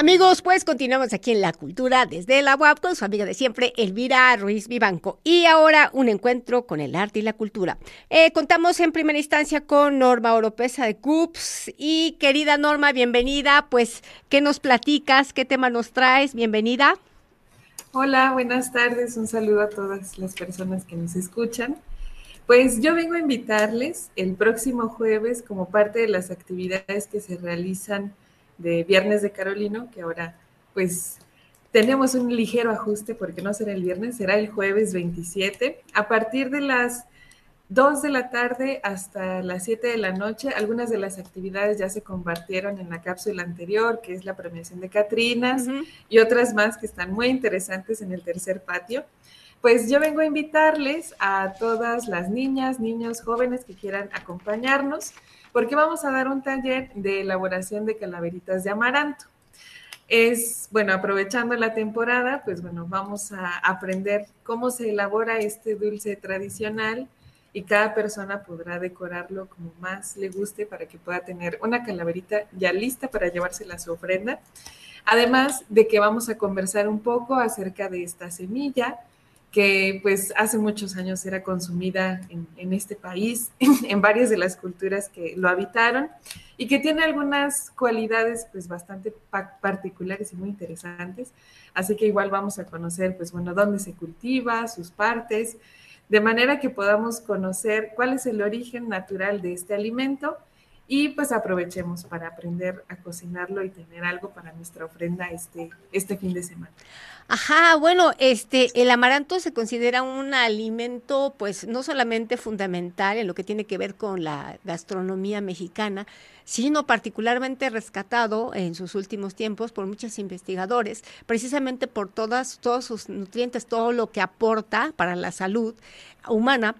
Amigos, pues continuamos aquí en La Cultura desde la UAP con su amiga de siempre, Elvira Ruiz Vivanco. Y ahora un encuentro con el arte y la cultura. Eh, contamos en primera instancia con Norma Oropesa de CUPS. Y querida Norma, bienvenida. Pues, ¿qué nos platicas? ¿Qué tema nos traes? Bienvenida. Hola, buenas tardes. Un saludo a todas las personas que nos escuchan. Pues yo vengo a invitarles el próximo jueves como parte de las actividades que se realizan de Viernes de Carolino, que ahora pues tenemos un ligero ajuste porque no será el viernes, será el jueves 27. A partir de las 2 de la tarde hasta las 7 de la noche, algunas de las actividades ya se compartieron en la cápsula anterior, que es la premiación de Catrinas, y otras más que están muy interesantes en el tercer patio. Pues yo vengo a invitarles a todas las niñas, niños, jóvenes que quieran acompañarnos porque vamos a dar un taller de elaboración de calaveritas de amaranto. Es, bueno, aprovechando la temporada, pues bueno, vamos a aprender cómo se elabora este dulce tradicional y cada persona podrá decorarlo como más le guste para que pueda tener una calaverita ya lista para llevársela a su ofrenda. Además de que vamos a conversar un poco acerca de esta semilla, que pues hace muchos años era consumida en, este país, en, varias de las culturas que lo habitaron y que tiene algunas cualidades pues bastante particulares y muy interesantes. Así que igual vamos a conocer pues bueno, dónde se cultiva, sus partes, de manera que podamos conocer cuál es el origen natural de este alimento y pues aprovechemos para aprender a cocinarlo y tener algo para nuestra ofrenda este, este fin de semana. Ajá, bueno, este, el amaranto se considera un alimento, pues, no solamente fundamental en lo que tiene que ver con la gastronomía mexicana, sino particularmente rescatado en sus últimos tiempos por muchos investigadores, precisamente por todas, todos sus nutrientes, todo lo que aporta para la salud humana.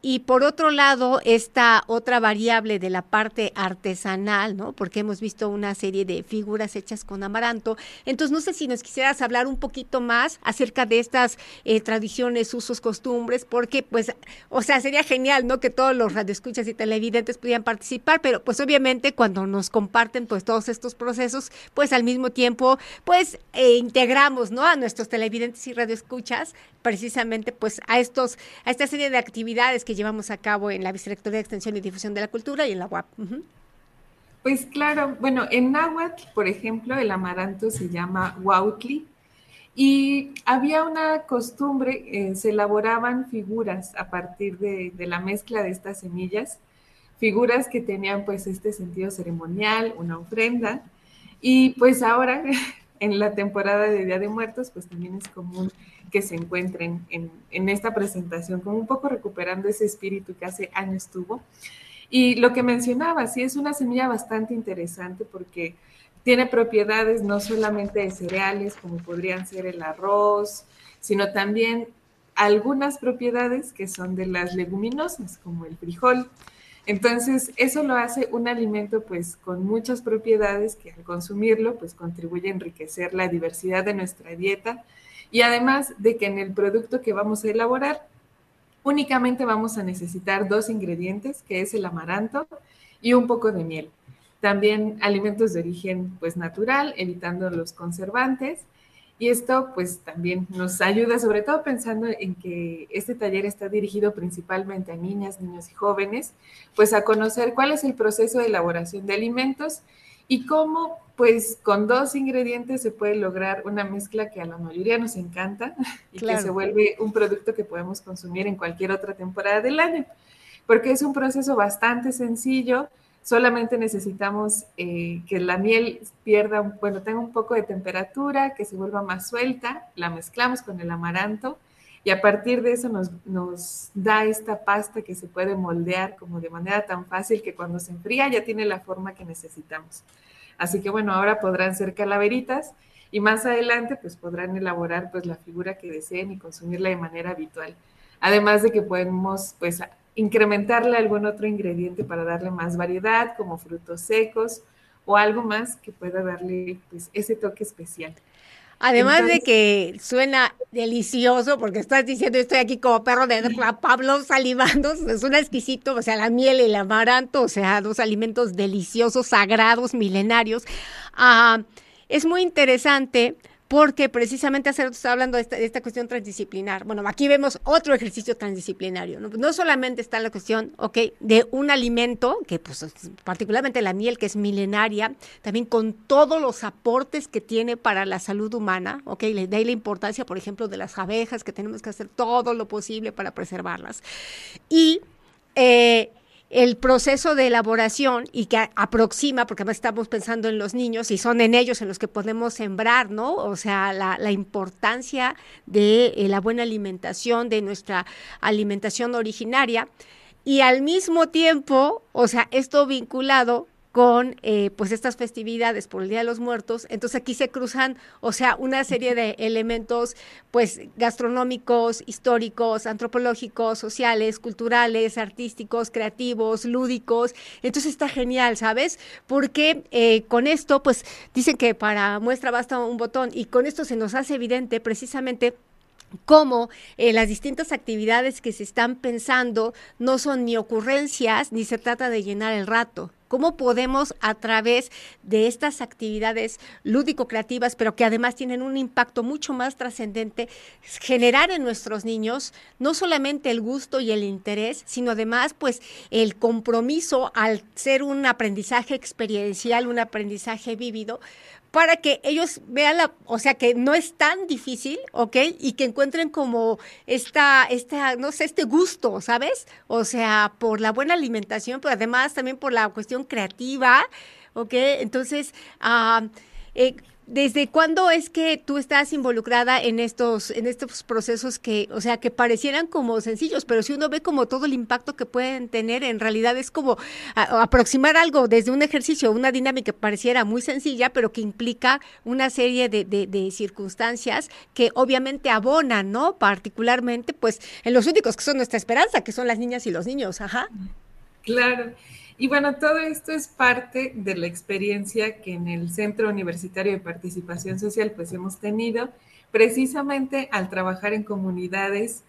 y por otro lado, esta otra variable de la parte artesanal, ¿no? Porque hemos visto una serie de figuras hechas con amaranto. Entonces, no sé si nos quisieras hablar un poquito más acerca de estas eh, tradiciones, usos, costumbres, porque, pues, o sea, sería genial, ¿no? Que todos los radioescuchas y televidentes pudieran participar, pero pues obviamente cuando nos comparten pues todos estos procesos, pues al mismo tiempo, pues eh, integramos, ¿no? A nuestros televidentes y radioescuchas precisamente pues a estos, a esta serie de actividades que llevamos a cabo en la Vicerrectoría de Extensión y Difusión de la Cultura y en la UAP. Pues claro, bueno, en náhuatl, por ejemplo, el amaranto se llama huautli y había una costumbre, eh, se elaboraban figuras a partir de, de, la mezcla de estas semillas, figuras que tenían pues este sentido ceremonial, una ofrenda, y pues ahora en la temporada de Día de Muertos, pues también es común que se encuentren en, en esta presentación, como un poco recuperando ese espíritu que hace años tuvo. Y lo que mencionaba, sí, es una semilla bastante interesante porque tiene propiedades no solamente de cereales, como podrían ser el arroz, sino también algunas propiedades que son de las leguminosas, como el frijol. Entonces, eso lo hace un alimento pues con muchas propiedades que al consumirlo pues contribuye a enriquecer la diversidad de nuestra dieta y además de que en el producto que vamos a elaborar únicamente vamos a necesitar dos ingredientes, que es el amaranto y un poco de miel. También alimentos de origen pues natural, evitando los conservantes. Y esto pues también nos ayuda, sobre todo pensando en que este taller está dirigido principalmente a niñas, niños y jóvenes, pues a conocer cuál es el proceso de elaboración de alimentos y cómo pues con dos ingredientes se puede lograr una mezcla que a la mayoría nos encanta y que se vuelve un producto que podemos consumir en cualquier otra temporada del año, porque es un proceso bastante sencillo, solamente necesitamos eh, que la miel pierda, bueno, tenga un poco de temperatura, que se vuelva más suelta, la mezclamos con el amaranto y a partir de eso nos, nos da esta pasta que se puede moldear como de manera tan fácil que cuando se enfría ya tiene la forma que necesitamos. Así que bueno, ahora podrán ser calaveritas y más adelante pues podrán elaborar pues la figura que deseen y consumirla de manera habitual. Además de que podemos pues incrementarle algún otro ingrediente para darle más variedad, como frutos secos o algo más que pueda darle pues ese toque especial. Además de que suena delicioso, porque estás diciendo, estoy aquí como perro de Pablo salivando, suena exquisito, o sea, la miel y el amaranto, o sea, dos alimentos deliciosos, sagrados, milenarios. Ah, es muy interesante porque precisamente hace está hablando de esta, cuestión transdisciplinar. Bueno, aquí vemos otro ejercicio transdisciplinario. ¿no? solamente está la cuestión, ok, de un alimento, que pues particularmente la miel, que es milenaria, también con todos los aportes que tiene para la salud humana, ok, le da la importancia, por ejemplo, de las abejas, que tenemos que hacer todo lo posible para preservarlas. Y eh, el proceso de elaboración y que aproxima, porque estamos pensando en los niños y son en ellos en los que podemos sembrar, ¿no? O sea, la, importancia de eh, la buena alimentación, de nuestra alimentación originaria. Y al mismo tiempo, o sea, esto vinculado con eh, pues estas festividades por el Día de los Muertos. Entonces aquí se cruzan, o sea, una serie de elementos pues gastronómicos, históricos, antropológicos, sociales, culturales, artísticos, creativos, lúdicos. Entonces está genial, ¿sabes? Porque eh, con esto pues dicen que para muestra basta un botón y con esto se nos hace evidente precisamente cómo eh, las distintas actividades que se están pensando no son ni ocurrencias ni se trata de llenar el rato, cómo podemos a través de estas actividades lúdico-creativas, pero que además tienen un impacto mucho más trascendente, generar en nuestros niños no solamente el gusto y el interés, sino además pues el compromiso al ser un aprendizaje experiencial, un aprendizaje vívido, para que ellos vean la, o sea, que no es tan difícil, ¿ok? Y que encuentren como esta, esta, no sé, este gusto, ¿sabes? O sea, por la buena alimentación, pero además también por la cuestión creativa, ¿ok? Entonces, ah, eh, ¿Desde cuándo es que tú estás involucrada en estos, en estos procesos que, o sea, que parecieran como sencillos, pero si uno ve como todo el impacto que pueden tener, en realidad es como aproximar algo desde un ejercicio, una dinámica que pareciera muy sencilla, pero que implica una serie de, de, de circunstancias que obviamente abonan, ¿no? Particularmente, pues, en los únicos que son nuestra esperanza, que son las niñas y los niños, ajá. Claro. Y bueno, todo esto es parte de la experiencia que en el Centro Universitario de Participación Social pues hemos tenido, precisamente al trabajar en comunidades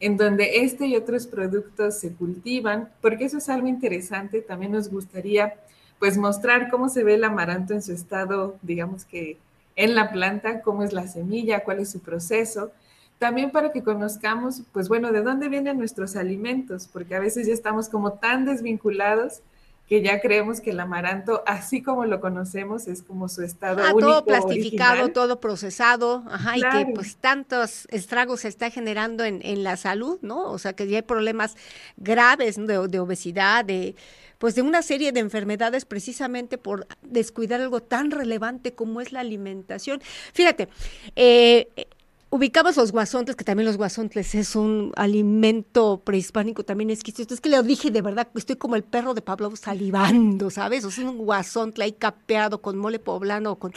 en donde este y otros productos se cultivan, porque eso es algo interesante, también nos gustaría pues mostrar cómo se ve el amaranto en su estado, digamos que en la planta, cómo es la semilla, cuál es su proceso, también para que conozcamos, pues bueno, de dónde vienen nuestros alimentos, porque a veces ya estamos como tan desvinculados que ya creemos que el amaranto, así como lo conocemos, es como su estado ah, Todo plastificado, todo procesado, ajá, y que pues tantos estragos se está generando en, en, la salud, ¿no? O sea, que ya hay problemas graves de, de obesidad, de pues de una serie de enfermedades precisamente por descuidar algo tan relevante como es la alimentación. Fíjate, eh, ubicamos los guasontles, que también los guasontles es un alimento prehispánico también exquisito. Es que le dije de verdad, estoy como el perro de Pablo salivando, ¿sabes? O sea, un guasontle ahí capeado con mole poblano, con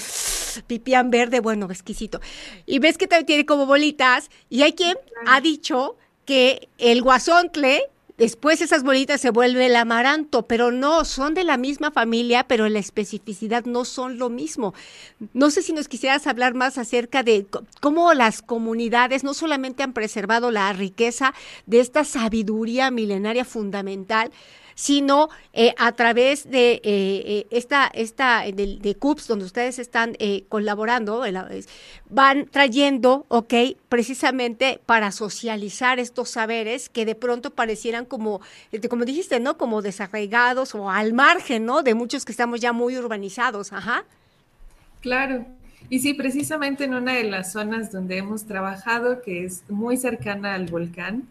pipián verde, bueno, exquisito. Y ves que también tiene como bolitas, y hay quien ha dicho que el guasontle Después esas bolitas se vuelve el amaranto, pero no, son de la misma familia, pero la especificidad no son lo mismo. No sé si nos quisieras hablar más acerca de cómo las comunidades no solamente han preservado la riqueza de esta sabiduría milenaria fundamental, sino eh, a través de eh, eh, esta, esta de, de, CUPS, donde ustedes están colaborando, van trayendo, ok, precisamente para socializar estos saberes que de pronto parecieran como, este, como dijiste, ¿no? Como desarraigados o al margen, ¿no? De muchos que estamos ya muy urbanizados, ajá. Claro. Y sí, precisamente en una de las zonas donde hemos trabajado, que es muy cercana al volcán,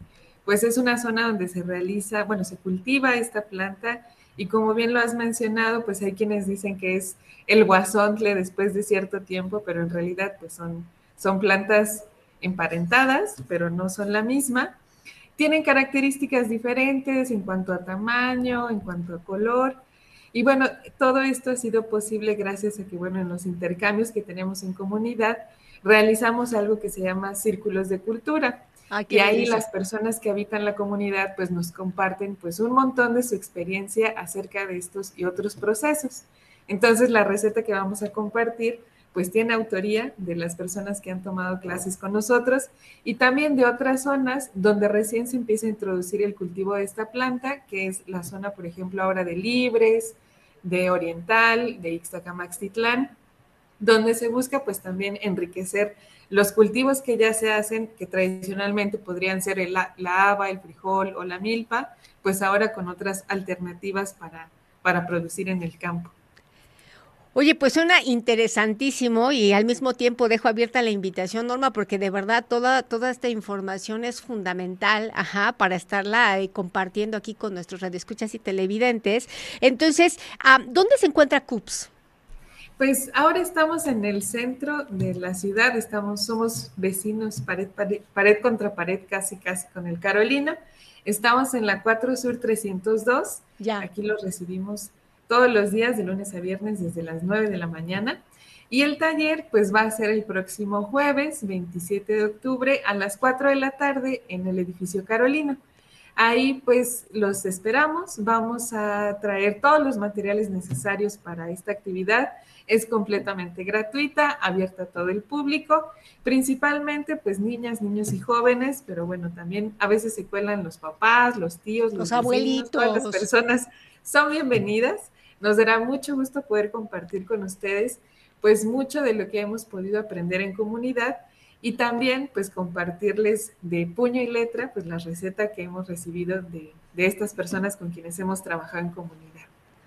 pues es una zona donde se realiza, bueno, se cultiva esta planta y como bien lo has mencionado, pues hay quienes dicen que es el guasontle después de cierto tiempo, pero en realidad pues son, son plantas emparentadas, pero no son la misma. Tienen características diferentes en cuanto a tamaño, en cuanto a color. Y bueno, todo esto ha sido posible gracias a que, bueno, en los intercambios que tenemos en comunidad, realizamos algo que se llama círculos de cultura. Ah, y ahí las personas que habitan la comunidad pues nos comparten pues un montón de su experiencia acerca de estos y otros procesos. Entonces la receta que vamos a compartir pues tiene autoría de las personas que han tomado clases con nosotros y también de otras zonas donde recién se empieza a introducir el cultivo de esta planta, que es la zona, por ejemplo, ahora de Libres, de Oriental, de Ixtacamaxtitlán, donde se busca pues también enriquecer los cultivos que ya se hacen, que tradicionalmente podrían ser la haba, el frijol o la milpa, pues ahora con otras alternativas para, para producir en el campo. Oye, pues suena interesantísimo y al mismo tiempo dejo abierta la invitación, Norma, porque de verdad toda, toda esta información es fundamental, ajá, para estarla eh, compartiendo aquí con nuestros radioescuchas y televidentes. Entonces, ah, ¿dónde se encuentra CUPS? Pues ahora estamos en el centro de la ciudad, estamos, somos vecinos pared, pared, pared contra pared, casi, casi con el Carolina. Estamos en la 4 Sur 302. Ya. Aquí los recibimos todos los días, de lunes a viernes, desde las 9 de la mañana. Y el taller, pues va a ser el próximo jueves, 27 de octubre, a las 4 de la tarde en el edificio Carolina. Ahí pues los esperamos, vamos a traer todos los materiales necesarios para esta actividad. Es completamente gratuita, abierta a todo el público, principalmente pues niñas, niños y jóvenes, pero bueno, también a veces se cuelan los papás, los tíos, los, abuelitos, todas las personas son bienvenidas. Nos dará mucho gusto poder compartir con ustedes pues mucho de lo que hemos podido aprender en comunidad y también pues compartirles de puño y letra pues la receta que hemos recibido de, de estas personas con quienes hemos trabajado en comunidad.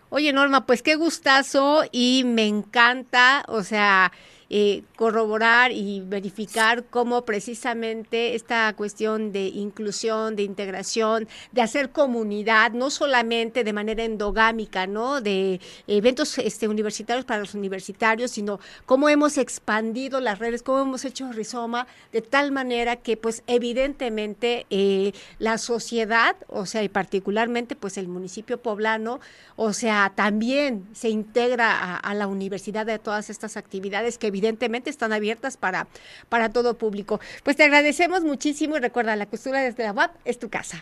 Oye, Norma, pues qué gustazo y me encanta, o sea, eh, corroborar y verificar cómo precisamente esta cuestión de inclusión, de integración, de hacer comunidad, no solamente de manera endogámica, ¿no? De eventos este, universitarios para los universitarios, sino cómo hemos expandido las redes, cómo hemos hecho rizoma de tal manera que, pues, evidentemente eh, la sociedad, o sea, y particularmente, pues, el municipio poblano, o sea, también se integra a, a la universidad de todas estas actividades que evidentemente evidentemente están abiertas para, para todo público. Pues te agradecemos muchísimo y recuerda, la costura desde la UAP es tu casa.